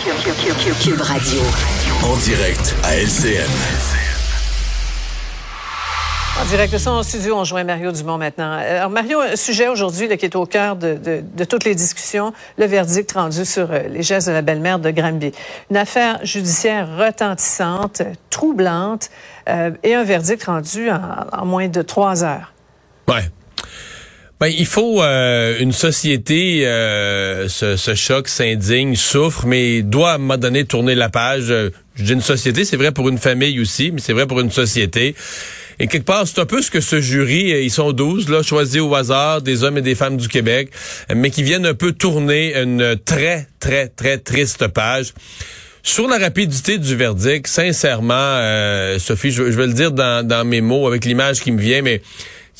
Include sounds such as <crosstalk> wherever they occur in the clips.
Cube Radio. En direct à LCN. En direct de son studio, on joint Mario Dumont maintenant. Euh, alors, Mario, un sujet aujourd'hui qui est au cœur de, de, de, toutes les discussions, le verdict rendu sur euh, les gestes de la belle-mère de Granby. Une affaire judiciaire retentissante, troublante, euh, et un verdict rendu en, en moins de trois heures. Ouais. Ben, il faut euh, une société euh, ce choc s'indigne, souffre, mais doit à un moment donné tourner la page. Je dis une société, c'est vrai pour une famille aussi, mais c'est vrai pour une société. Et quelque part, c'est un peu ce que ce jury, ils sont 12, là, choisis au hasard, des hommes et des femmes du Québec, mais qui viennent un peu tourner une très, très, très triste page. Sur la rapidité du verdict, sincèrement, euh, Sophie, je, je, vais le dire dans, dans mes mots avec l'image qui me vient, mais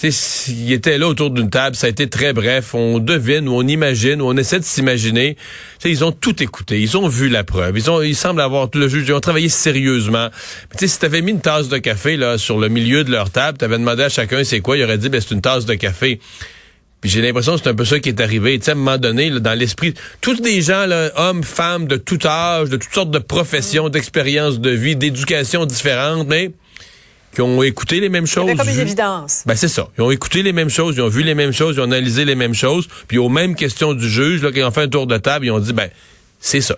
il était là autour d'une table, ça a été très bref. On devine on imagine on essaie de s'imaginer. Ils ont tout écouté, ils ont vu la preuve, ils ont, ils semblent avoir tout le juge, ils ont travaillé sérieusement. Mais si t'avais mis une tasse de café là sur le milieu de leur table, t'avais demandé à chacun c'est quoi, il aurait dit ben c'est une tasse de café. Puis j'ai l'impression que c'est un peu ça qui est arrivé. Tu sais, à un moment donné, dans l'esprit, tous des gens, hommes, femmes, de tout âge, de toutes sortes de professions, d'expériences de vie, d'éducation différentes, mais qui ont écouté les mêmes choses. comme une évidence. Ben c'est ça. Ils ont écouté les mêmes choses, ils ont vu les mêmes choses, ils ont analysé les mêmes choses, puis aux mêmes questions du juge, là, qui ont fait un tour de table, ils ont dit ben c'est ça.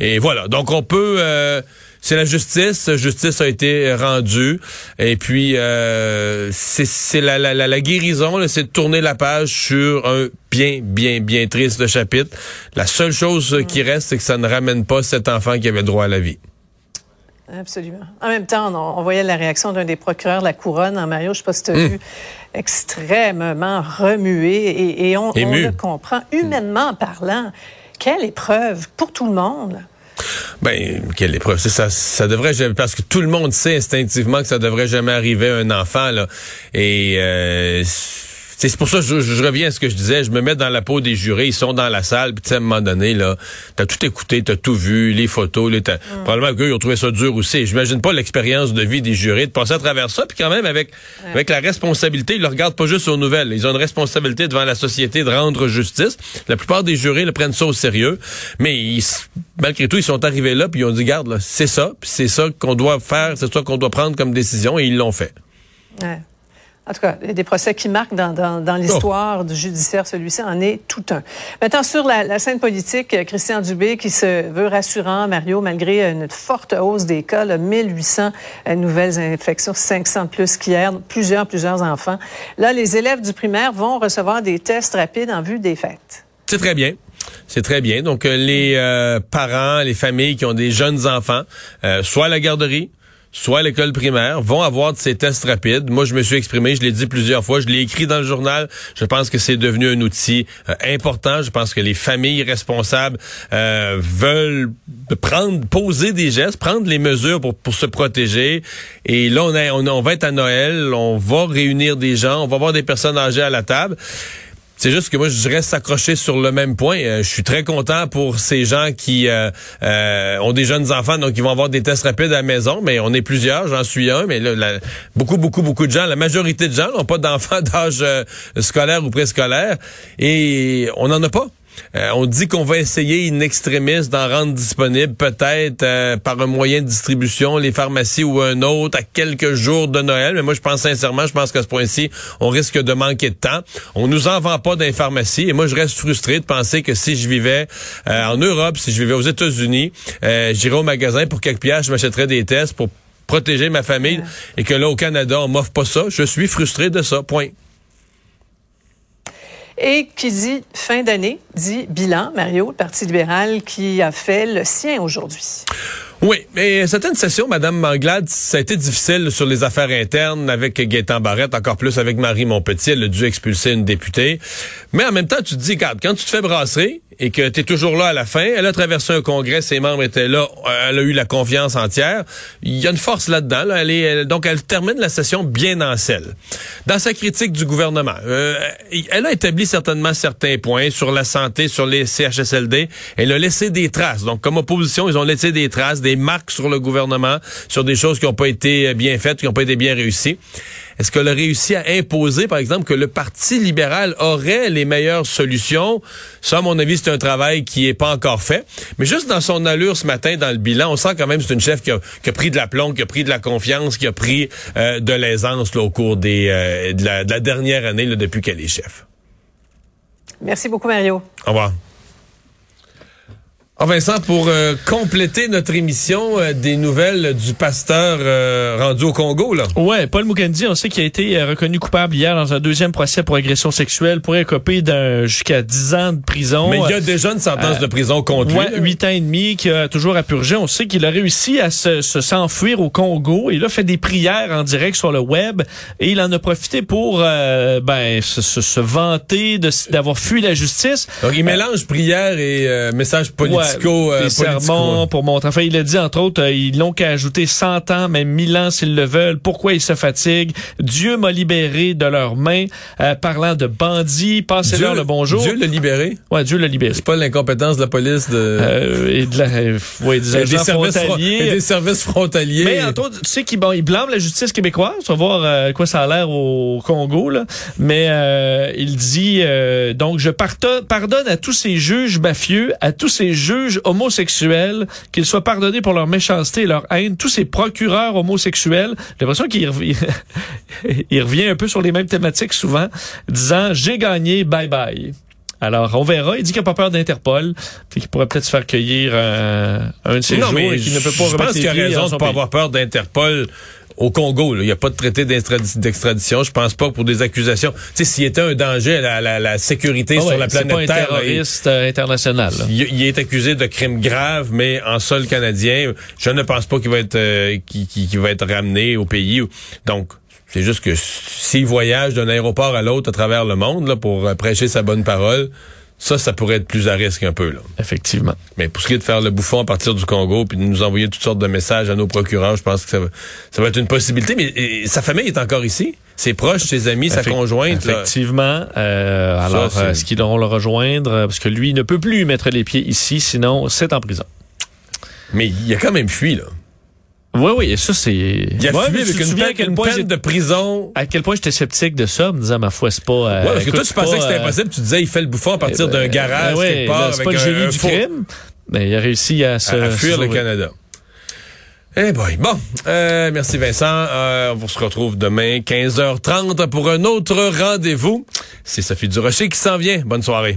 Et voilà. Donc on peut. Euh, c'est la justice. Justice a été rendue. Et puis euh, c'est la, la, la, la, guérison, c'est de tourner la page sur un bien, bien, bien triste chapitre. La seule chose qui reste, c'est que ça ne ramène pas cet enfant qui avait droit à la vie. Absolument. En même temps, on, on voyait la réaction d'un des procureurs de la couronne en Mario, je ne sais pas si tu as mmh. vu, extrêmement remué et, et on, on, le comprend humainement parlant. Quelle épreuve pour tout le monde. Ben, quelle épreuve. Ça, ça devrait jamais, parce que tout le monde sait instinctivement que ça devrait jamais arriver à un enfant, là. Et, euh, c'est pour ça que je, je, reviens à ce que je disais. Je me mets dans la peau des jurés. Ils sont dans la salle. Puis à un moment donné, là, t'as tout écouté, t'as tout vu, les photos. Là, mm. Probablement qu'eux, ils ont trouvé ça dur aussi. J'imagine pas l'expérience de vie des jurés de passer à travers ça. Puis quand même, avec, ouais. avec la responsabilité, ils le regardent pas juste aux nouvelles. Ils ont une responsabilité devant la société de rendre justice. La plupart des jurés le prennent ça au sérieux. Mais ils, malgré tout, ils sont arrivés là puis ils ont dit, garde, c'est ça. Puis c'est ça qu'on doit faire. C'est ça qu'on doit prendre comme décision. Et ils l'ont fait. Ouais. En tout cas, il y a des procès qui marquent dans, dans, dans l'histoire oh. du judiciaire. Celui-ci en est tout un. Maintenant, sur la, la, scène politique, Christian Dubé qui se veut rassurant, Mario, malgré une forte hausse des cas, là, 1800 nouvelles infections, 500 plus qu'hier, plusieurs, plusieurs enfants. Là, les élèves du primaire vont recevoir des tests rapides en vue des fêtes. C'est très bien. C'est très bien. Donc, les euh, parents, les familles qui ont des jeunes enfants, euh, soit à la garderie, soit à l'école primaire, vont avoir de ces tests rapides. Moi, je me suis exprimé, je l'ai dit plusieurs fois, je l'ai écrit dans le journal. Je pense que c'est devenu un outil euh, important. Je pense que les familles responsables euh, veulent prendre, poser des gestes, prendre les mesures pour, pour se protéger. Et là, on, on, on va être à Noël, on va réunir des gens, on va avoir des personnes âgées à la table. C'est juste que moi, je reste accroché sur le même point. Euh, je suis très content pour ces gens qui euh, euh, ont des jeunes enfants, donc ils vont avoir des tests rapides à la maison. Mais on est plusieurs, j'en suis un. Mais là, beaucoup, beaucoup, beaucoup de gens, la majorité de gens n'ont pas d'enfants <laughs> d'âge scolaire ou préscolaire. Et on n'en a pas. Euh, on dit qu'on va essayer une extrémiste d'en rendre disponible peut-être euh, par un moyen de distribution, les pharmacies ou un autre à quelques jours de Noël. Mais moi, je pense sincèrement, je pense qu'à ce point-ci, on risque de manquer de temps. On nous en vend pas dans les pharmacies. Et moi, je reste frustré de penser que si je vivais euh, en Europe, si je vivais aux États-Unis, j'irais au magasin pour quelques pièces, je m'achèterais des tests pour protéger ma famille. Et que là, au Canada, on m'offre pas ça. Je suis frustré de ça. Point. Et qui dit fin d'année, dit bilan, Mario, le Parti libéral qui a fait le sien aujourd'hui. Oui, mais c'était une session, Madame Manglade, ça a été difficile sur les affaires internes avec Gaétan Barrette, encore plus avec Marie Montpetit, elle a dû expulser une députée. Mais en même temps, tu te dis, regarde, quand tu te fais brasser et que tu es toujours là à la fin, elle a traversé un congrès, ses membres étaient là, elle a eu la confiance entière. Il y a une force là-dedans. Là, elle est, donc, elle termine la session bien en selle. Dans sa critique du gouvernement, euh, elle a établi certainement certains points sur la santé, sur les CHSLD. Elle a laissé des traces. Donc, comme opposition, ils ont laissé des traces, des marques sur le gouvernement, sur des choses qui n'ont pas été bien faites, qui n'ont pas été bien réussies. Est-ce qu'elle a réussi à imposer, par exemple, que le Parti libéral aurait les meilleures solutions? Ça, à mon avis, c'est un travail qui est pas encore fait. Mais juste dans son allure ce matin, dans le bilan, on sent quand même que c'est une chef qui a, pris de la plomb, qui a pris de la confiance, qui a pris euh, de l'aisance au cours des, euh, de, la, dernière année là, depuis qu'elle est chef. Merci beaucoup, Mario. Au revoir. Ah Vincent, pour euh, compléter notre émission, euh, des nouvelles du pasteur euh, rendu au Congo, là. Ouais, Paul Mukendi, on sait qu'il a été reconnu coupable hier dans un deuxième procès pour agression sexuelle, pourrait écoper d'un jusqu'à 10 ans de prison. Mais il y a déjà une sentence de prison contre ouais, lui. 8 ans et demi qui a toujours à purger. On sait qu'il a réussi à se, s'enfuir au Congo. Il a fait des prières en direct sur le web et il en a profité pour ben se, se, vanter d'avoir fui la justice. Donc il mélange prière et Euh, des sermons pour montrer. Enfin, il a dit, entre autres, euh, ils n'ont qu'à ajouter 100 ans, même 1000 ans s'ils le veulent. Pourquoi ils se fatiguent? Dieu m'a libéré de leurs mains. Euh, parlant de bandits, passez-leur le bonjour. Dieu l'a libéré? Ouais, Dieu l'a libéré. C'est pas l'incompétence de la police de... et de la, ouais, des, agents services frontaliers. Et des services frontaliers. Mais, entre autres, tu sais qu'il bon, il blâme la justice québécoise. On va voir quoi ça a l'air au Congo, là. Mais il dit, donc, je pardonne à tous ces juges mafieux, à tous ces juges homosexuels, qu'ils soient pardonnés pour leur méchanceté et leur haine, tous ces procureurs homosexuels, j'ai l'impression qu'il revient, <laughs> il revient un peu sur les mêmes thématiques souvent, disant j'ai gagné, bye bye. Alors, on verra. Il dit qu'il n'a pas peur d'Interpol, qu'il pourrait peut-être se faire cueillir un de ses jours et qu'il ne peut pas Je pense qu'il a raison de ne pas avoir peur d'Interpol au Congo. Il n'y a pas de traité d'extradition. Je pense pas pour des accusations. Tu sais, s'il était un danger à la, sécurité ah sur la planète pas un Terre, terroriste euh, international. Il, est accusé de crimes graves, mais en sol canadien, je ne pense pas qu'il va être euh, qui, va être ramené au pays. Donc, c'est juste que s'il voyage d'un aéroport à l'autre à travers le monde là, pour prêcher sa bonne parole, ça, ça pourrait être plus à risque un peu. Là. Effectivement. Mais pour ce qui est de faire le bouffon à partir du Congo, puis de nous envoyer toutes sortes de messages à nos procureurs, je pense que ça va, ça va être une possibilité. Mais sa famille est encore ici. Ses proches, ses amis, sa conjointe. Effectivement. Euh, alors, est-ce qu'ils auront le rejoindre? Parce que lui ne peut plus mettre les pieds ici, sinon c'est en prison. Mais il a quand même fui, là. Oui, oui, et ça, c'est... Il a fui avec une, peine, de prison? À quel point j'étais sceptique de ça, me disant, ma foi, c'est pas... Euh, ouais, parce que toi, tu pensais que c'était euh, impossible. Tu disais, il fait le bouffon à partir d'un garage ben quelque part. C'est pas le génie du crime, mais il a réussi à se... À, fuir le Canada. Eh boy. Bon, euh, merci Vincent. Euh, on se retrouve demain 15h30 pour un autre rendez-vous. C'est Sophie Durocher qui s'en vient. Bonne soirée.